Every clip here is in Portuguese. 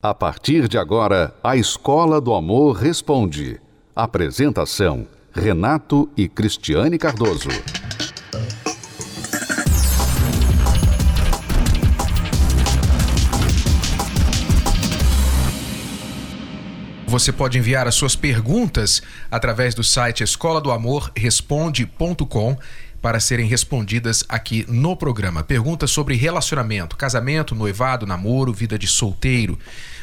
A partir de agora, a Escola do Amor Responde. Apresentação: Renato e Cristiane Cardoso. Você pode enviar as suas perguntas através do site escola do amor responde.com para serem respondidas aqui no programa. Perguntas sobre relacionamento, casamento, noivado, namoro, vida de solteiro.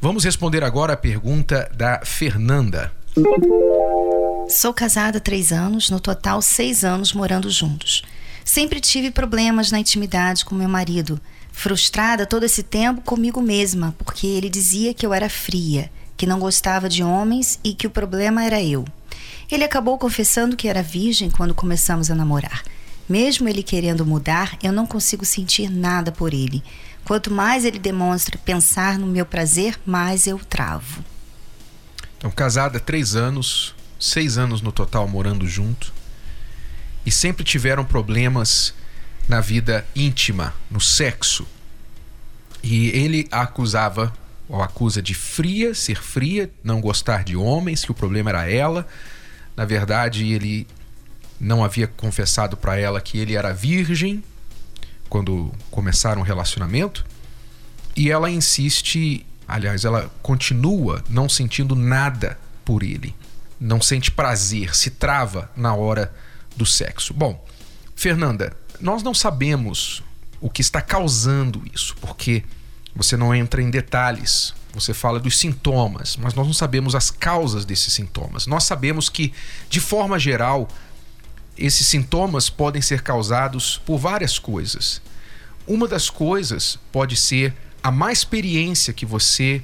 Vamos responder agora a pergunta da Fernanda. Sou casada há três anos, no total seis anos morando juntos. Sempre tive problemas na intimidade com meu marido. Frustrada todo esse tempo comigo mesma, porque ele dizia que eu era fria, que não gostava de homens e que o problema era eu. Ele acabou confessando que era virgem quando começamos a namorar. Mesmo ele querendo mudar, eu não consigo sentir nada por ele. Quanto mais ele demonstra pensar no meu prazer, mais eu travo. Então, casada três anos, seis anos no total morando junto, e sempre tiveram problemas na vida íntima, no sexo. E ele a acusava, ou acusa de fria, ser fria, não gostar de homens, que o problema era ela. Na verdade, ele não havia confessado para ela que ele era virgem quando começaram o relacionamento. E ela insiste, aliás, ela continua não sentindo nada por ele. Não sente prazer, se trava na hora do sexo. Bom, Fernanda, nós não sabemos o que está causando isso, porque você não entra em detalhes. Você fala dos sintomas, mas nós não sabemos as causas desses sintomas. Nós sabemos que, de forma geral, esses sintomas podem ser causados por várias coisas. Uma das coisas pode ser a má experiência que você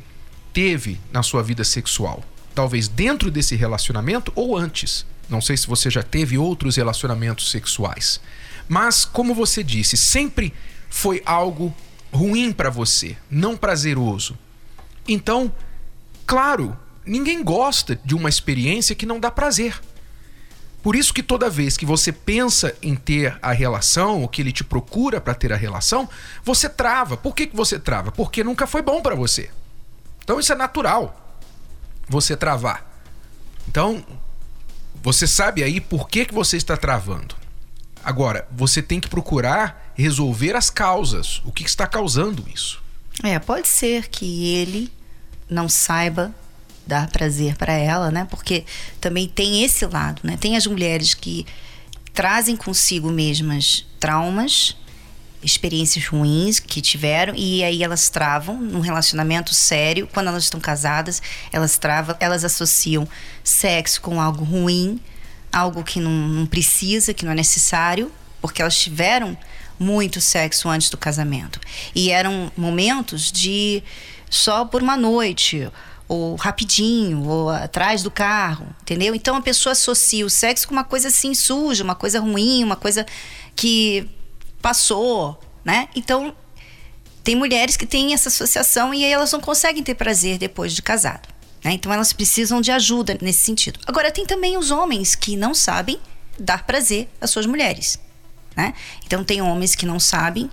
teve na sua vida sexual. Talvez dentro desse relacionamento ou antes. Não sei se você já teve outros relacionamentos sexuais. Mas, como você disse, sempre foi algo ruim para você, não prazeroso. Então, claro, ninguém gosta de uma experiência que não dá prazer. Por isso que toda vez que você pensa em ter a relação, ou que ele te procura para ter a relação, você trava. Por que, que você trava? Porque nunca foi bom para você. Então isso é natural. Você travar. Então, você sabe aí por que, que você está travando. Agora, você tem que procurar resolver as causas. O que está causando isso? É, pode ser que ele não saiba dar prazer para ela, né? Porque também tem esse lado, né? Tem as mulheres que trazem consigo mesmas traumas, experiências ruins que tiveram e aí elas travam num relacionamento sério. Quando elas estão casadas, elas travam, elas associam sexo com algo ruim, algo que não, não precisa, que não é necessário, porque elas tiveram muito sexo antes do casamento. E eram momentos de só por uma noite ou rapidinho, ou atrás do carro, entendeu? Então a pessoa associa o sexo com uma coisa assim suja, uma coisa ruim, uma coisa que passou, né? Então tem mulheres que têm essa associação e aí elas não conseguem ter prazer depois de casado. Né? Então elas precisam de ajuda nesse sentido. Agora tem também os homens que não sabem dar prazer às suas mulheres. Né? Então tem homens que não sabem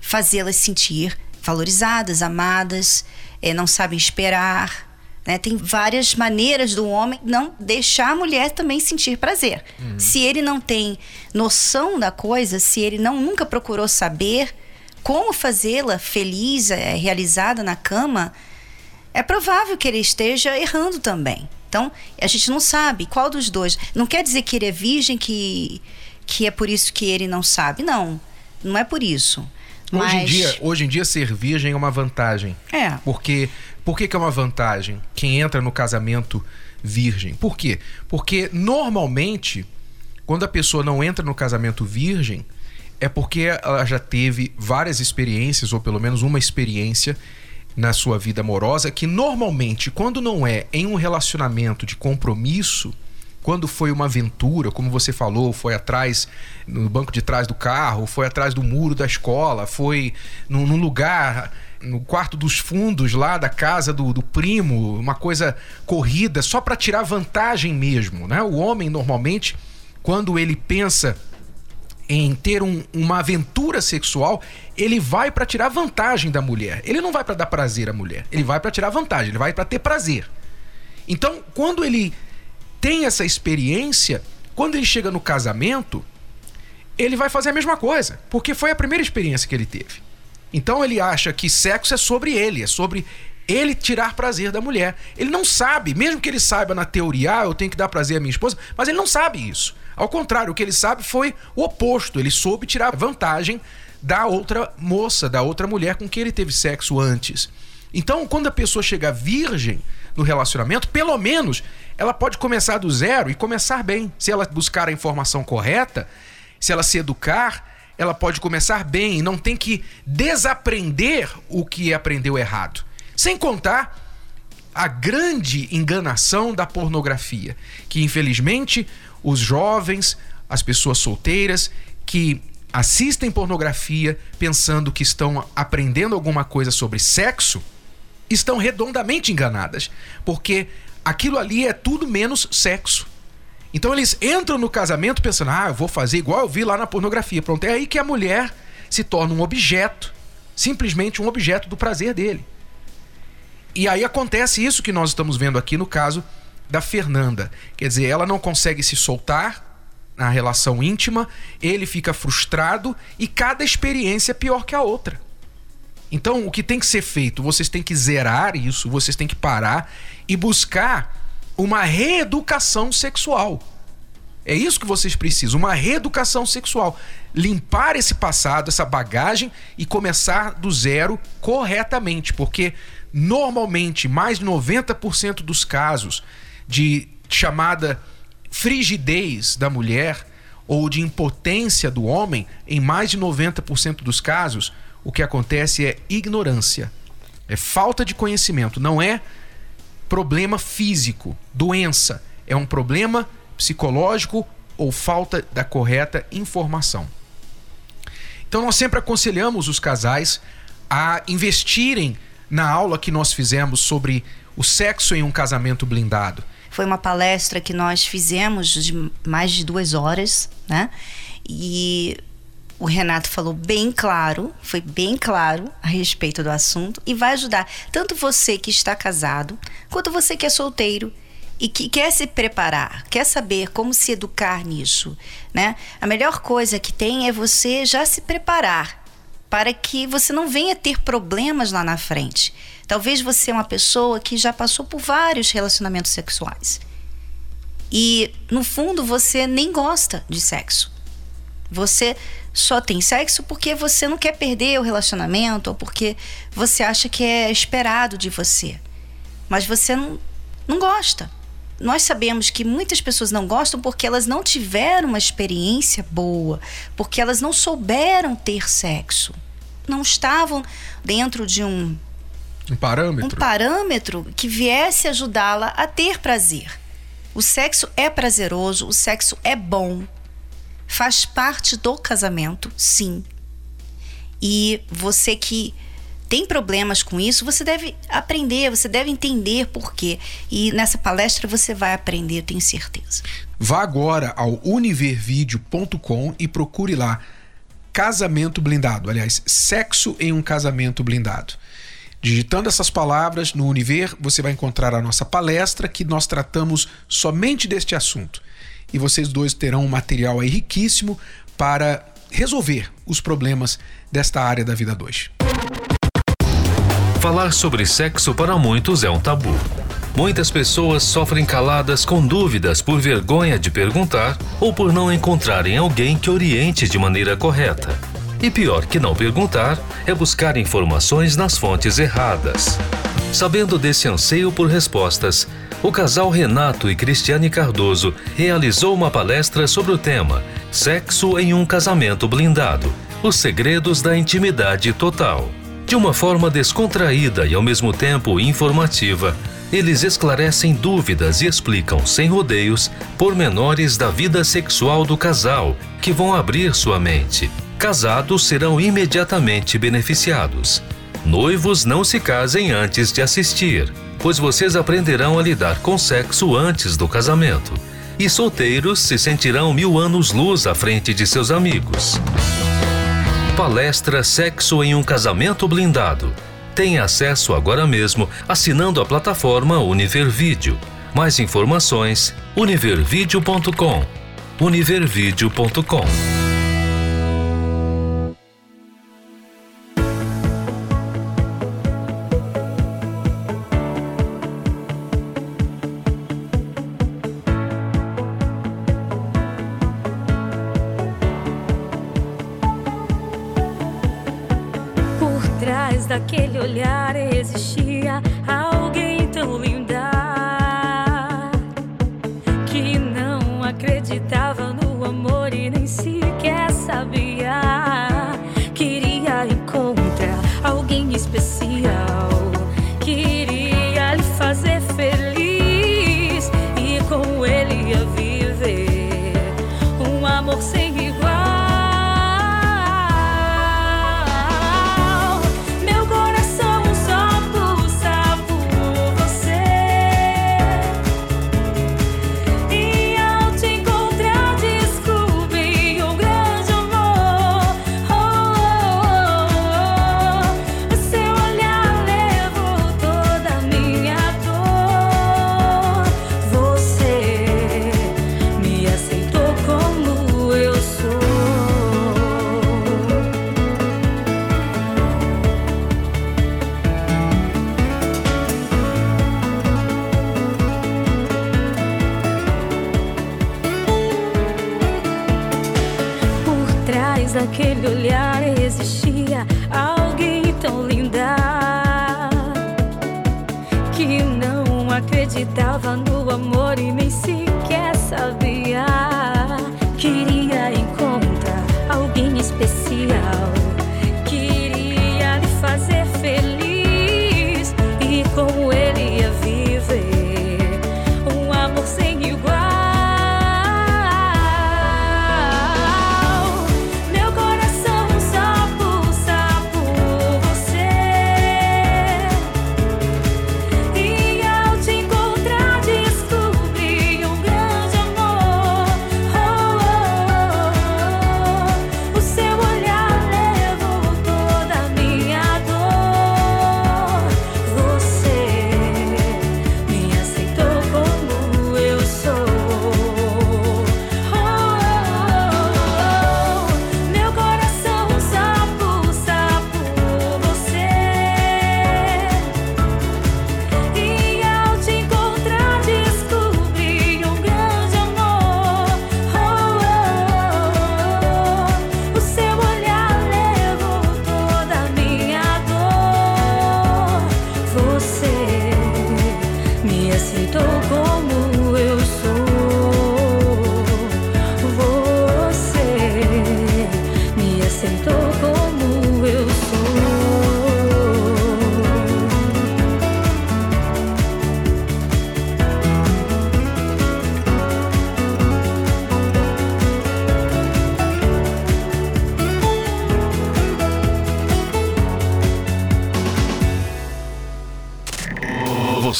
fazê-las sentir valorizadas, amadas, é, não sabem esperar, né? Tem várias maneiras do homem não deixar a mulher também sentir prazer. Uhum. Se ele não tem noção da coisa, se ele não nunca procurou saber como fazê-la feliz, é, realizada na cama, é provável que ele esteja errando também. Então, a gente não sabe qual dos dois. Não quer dizer que ele é virgem, que, que é por isso que ele não sabe. Não, não é por isso. Mas... Hoje, em dia, hoje em dia, ser virgem é uma vantagem. É. Porque por que, que é uma vantagem quem entra no casamento virgem? Por quê? Porque normalmente, quando a pessoa não entra no casamento virgem, é porque ela já teve várias experiências, ou pelo menos uma experiência na sua vida amorosa, que normalmente, quando não é em um relacionamento de compromisso, quando foi uma aventura, como você falou, foi atrás no banco de trás do carro, foi atrás do muro da escola, foi num, num lugar no quarto dos fundos lá da casa do, do primo, uma coisa corrida, só para tirar vantagem mesmo, né? O homem normalmente, quando ele pensa em ter um, uma aventura sexual, ele vai para tirar vantagem da mulher. Ele não vai para dar prazer à mulher. Ele vai para tirar vantagem. Ele vai para ter prazer. Então, quando ele tem essa experiência, quando ele chega no casamento, ele vai fazer a mesma coisa, porque foi a primeira experiência que ele teve. Então ele acha que sexo é sobre ele, é sobre ele tirar prazer da mulher. Ele não sabe, mesmo que ele saiba na teoria, ah, eu tenho que dar prazer à minha esposa, mas ele não sabe isso. Ao contrário, o que ele sabe foi o oposto. Ele soube tirar vantagem da outra moça, da outra mulher com quem ele teve sexo antes. Então, quando a pessoa chega virgem no relacionamento, pelo menos ela pode começar do zero e começar bem. Se ela buscar a informação correta, se ela se educar, ela pode começar bem não tem que desaprender o que aprendeu errado. Sem contar a grande enganação da pornografia, que infelizmente os jovens, as pessoas solteiras que assistem pornografia pensando que estão aprendendo alguma coisa sobre sexo, estão redondamente enganadas, porque aquilo ali é tudo menos sexo. Então eles entram no casamento pensando: "Ah, eu vou fazer igual eu vi lá na pornografia". Pronto, é aí que a mulher se torna um objeto, simplesmente um objeto do prazer dele. E aí acontece isso que nós estamos vendo aqui no caso da Fernanda. Quer dizer, ela não consegue se soltar na relação íntima, ele fica frustrado e cada experiência é pior que a outra. Então, o que tem que ser feito? Vocês têm que zerar isso, vocês têm que parar e buscar uma reeducação sexual. É isso que vocês precisam, uma reeducação sexual. Limpar esse passado, essa bagagem e começar do zero corretamente, porque normalmente mais de 90% dos casos de chamada frigidez da mulher ou de impotência do homem, em mais de 90% dos casos, o que acontece é ignorância. É falta de conhecimento, não é problema físico, doença, é um problema psicológico ou falta da correta informação. Então nós sempre aconselhamos os casais a investirem na aula que nós fizemos sobre o sexo em um casamento blindado. Foi uma palestra que nós fizemos de mais de duas horas, né? E o Renato falou bem claro, foi bem claro a respeito do assunto e vai ajudar tanto você que está casado, quanto você que é solteiro e que quer se preparar, quer saber como se educar nisso, né? A melhor coisa que tem é você já se preparar para que você não venha ter problemas lá na frente. Talvez você é uma pessoa que já passou por vários relacionamentos sexuais. E no fundo você nem gosta de sexo. Você só tem sexo porque você não quer perder o relacionamento ou porque você acha que é esperado de você. Mas você não, não gosta. Nós sabemos que muitas pessoas não gostam porque elas não tiveram uma experiência boa, porque elas não souberam ter sexo não estavam dentro de um um parâmetro, um parâmetro que viesse ajudá-la a ter prazer. O sexo é prazeroso, o sexo é bom, faz parte do casamento, sim. E você que tem problemas com isso, você deve aprender, você deve entender por quê. E nessa palestra você vai aprender, tenho certeza. Vá agora ao univervideo.com e procure lá casamento blindado. Aliás, sexo em um casamento blindado. Digitando essas palavras no Univer, você vai encontrar a nossa palestra que nós tratamos somente deste assunto. E vocês dois terão um material aí riquíssimo para resolver os problemas desta área da vida 2. Falar sobre sexo para muitos é um tabu. Muitas pessoas sofrem caladas com dúvidas por vergonha de perguntar ou por não encontrarem alguém que oriente de maneira correta. E pior que não perguntar é buscar informações nas fontes erradas. Sabendo desse anseio por respostas, o casal Renato e Cristiane Cardoso realizou uma palestra sobre o tema Sexo em um casamento blindado os segredos da intimidade total. De uma forma descontraída e ao mesmo tempo informativa, eles esclarecem dúvidas e explicam sem rodeios pormenores da vida sexual do casal que vão abrir sua mente. Casados serão imediatamente beneficiados. Noivos não se casem antes de assistir, pois vocês aprenderão a lidar com sexo antes do casamento. E solteiros se sentirão mil anos luz à frente de seus amigos. Palestra Sexo em um Casamento Blindado. Tenha acesso agora mesmo assinando a plataforma Univer Vídeo. Mais informações: univervideo.com. univervideo.com. daquele olhar existia alguém tão linda que não acreditava no amor e nem sequer sabia.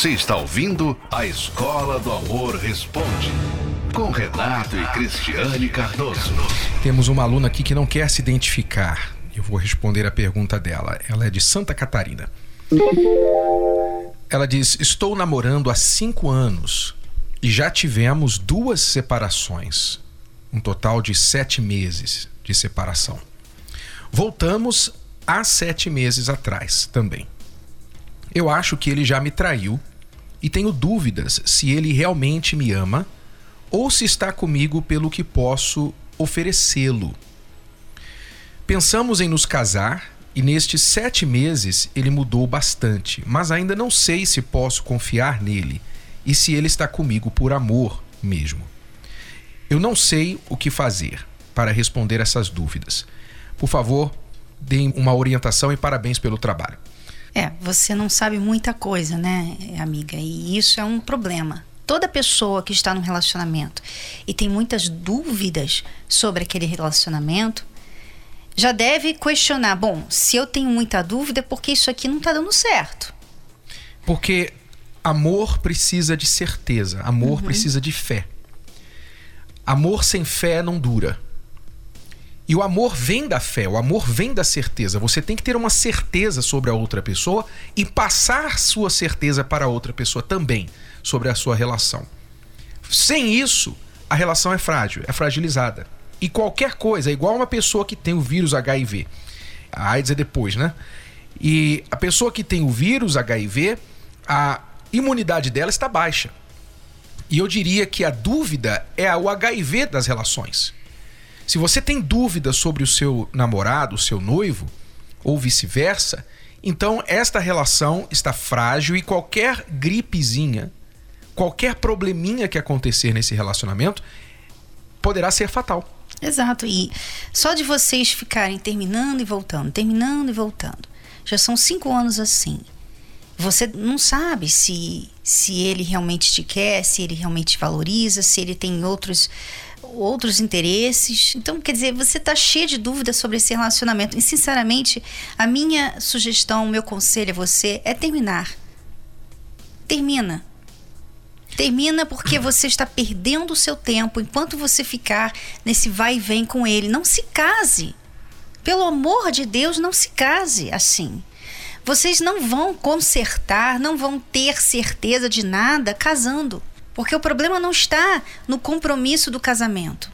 Você está ouvindo a Escola do Amor Responde, com Renato e Cristiane Cardoso. Temos uma aluna aqui que não quer se identificar. Eu vou responder a pergunta dela. Ela é de Santa Catarina. Ela diz: Estou namorando há cinco anos e já tivemos duas separações. Um total de sete meses de separação. Voltamos há sete meses atrás também. Eu acho que ele já me traiu e tenho dúvidas se ele realmente me ama ou se está comigo pelo que posso oferecê-lo. Pensamos em nos casar e nestes sete meses ele mudou bastante, mas ainda não sei se posso confiar nele e se ele está comigo por amor mesmo. Eu não sei o que fazer para responder essas dúvidas. Por favor, deem uma orientação e parabéns pelo trabalho. É, você não sabe muita coisa, né, amiga? E isso é um problema. Toda pessoa que está num relacionamento e tem muitas dúvidas sobre aquele relacionamento já deve questionar: bom, se eu tenho muita dúvida, é porque isso aqui não está dando certo. Porque amor precisa de certeza, amor uhum. precisa de fé. Amor sem fé não dura. E o amor vem da fé, o amor vem da certeza. Você tem que ter uma certeza sobre a outra pessoa e passar sua certeza para a outra pessoa também sobre a sua relação. Sem isso, a relação é frágil, é fragilizada. E qualquer coisa, é igual uma pessoa que tem o vírus HIV. A AIDS é depois, né? E a pessoa que tem o vírus HIV, a imunidade dela está baixa. E eu diria que a dúvida é o HIV das relações. Se você tem dúvida sobre o seu namorado, o seu noivo, ou vice-versa, então esta relação está frágil e qualquer gripezinha, qualquer probleminha que acontecer nesse relacionamento poderá ser fatal. Exato. E só de vocês ficarem terminando e voltando, terminando e voltando. Já são cinco anos assim. Você não sabe se, se ele realmente te quer, se ele realmente te valoriza, se ele tem outros outros interesses. Então, quer dizer, você está cheio de dúvidas sobre esse relacionamento. E, sinceramente, a minha sugestão, o meu conselho a você é terminar. Termina. Termina porque você está perdendo o seu tempo enquanto você ficar nesse vai e vem com ele. Não se case. Pelo amor de Deus, não se case assim. Vocês não vão consertar, não vão ter certeza de nada casando. Porque o problema não está no compromisso do casamento.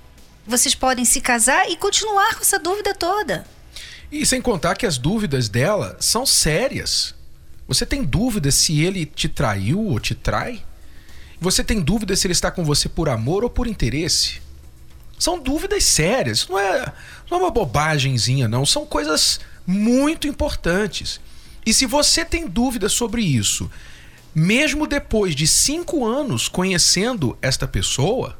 Vocês podem se casar e continuar com essa dúvida toda. E sem contar que as dúvidas dela são sérias. Você tem dúvida se ele te traiu ou te trai? Você tem dúvida se ele está com você por amor ou por interesse? São dúvidas sérias, não é, não é uma bobagemzinha, não. São coisas muito importantes. E se você tem dúvida sobre isso mesmo depois de cinco anos conhecendo esta pessoa,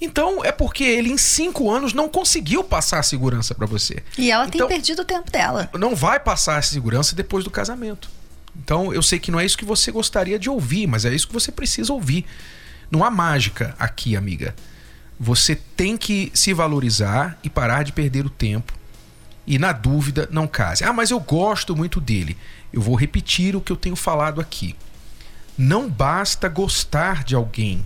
então é porque ele em cinco anos não conseguiu passar a segurança para você. E ela então, tem perdido o tempo dela. Não vai passar a segurança depois do casamento. Então eu sei que não é isso que você gostaria de ouvir, mas é isso que você precisa ouvir. Não há mágica aqui, amiga. Você tem que se valorizar e parar de perder o tempo. E na dúvida, não case. Ah, mas eu gosto muito dele. Eu vou repetir o que eu tenho falado aqui. Não basta gostar de alguém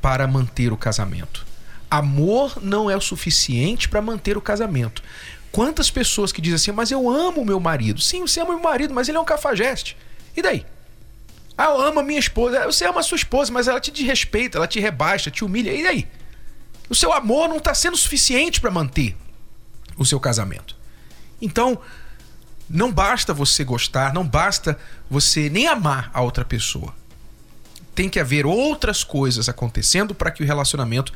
para manter o casamento. Amor não é o suficiente para manter o casamento. Quantas pessoas que dizem assim, mas eu amo meu marido. Sim, você ama meu marido, mas ele é um cafajeste. E daí? Ah, eu amo a minha esposa. Você ama a sua esposa, mas ela te desrespeita, ela te rebaixa, te humilha. E daí? O seu amor não está sendo suficiente para manter o seu casamento. Então, não basta você gostar, não basta você nem amar a outra pessoa tem que haver outras coisas acontecendo para que o relacionamento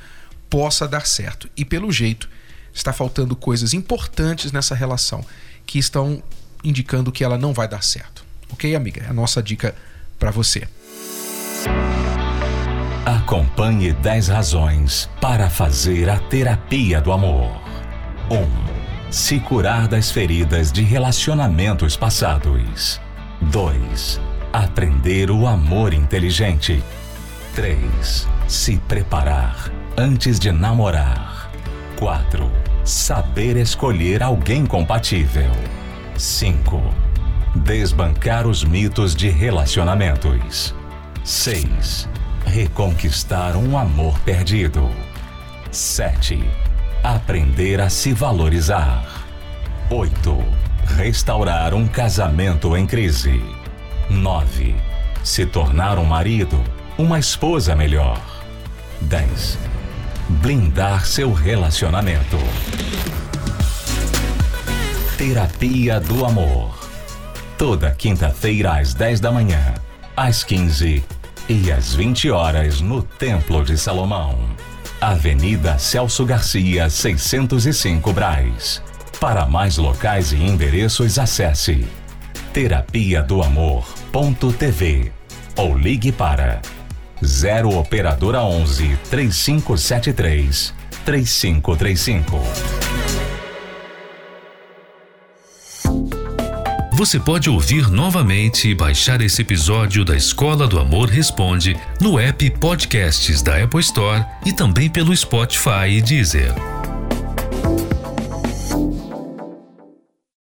possa dar certo. E pelo jeito, está faltando coisas importantes nessa relação que estão indicando que ela não vai dar certo. Ok, amiga? É a nossa dica para você. Acompanhe 10 razões para fazer a terapia do amor. 1. Um, se curar das feridas de relacionamentos passados. 2 Aprender o amor inteligente. 3. Se preparar antes de namorar. 4. Saber escolher alguém compatível. 5. Desbancar os mitos de relacionamentos. 6. Reconquistar um amor perdido. 7. Aprender a se valorizar. 8. Restaurar um casamento em crise. 9. Se tornar um marido, uma esposa melhor. 10. Blindar seu relacionamento. Terapia do Amor. Toda quinta-feira às 10 da manhã, às 15 e às 20 horas no Templo de Salomão. Avenida Celso Garcia, 605 Braz. Para mais locais e endereços, acesse terapia do amor.tv ou ligue para 0 operadora 11 3573 3535. Você pode ouvir novamente e baixar esse episódio da Escola do Amor Responde no app Podcasts da Apple Store e também pelo Spotify e Deezer.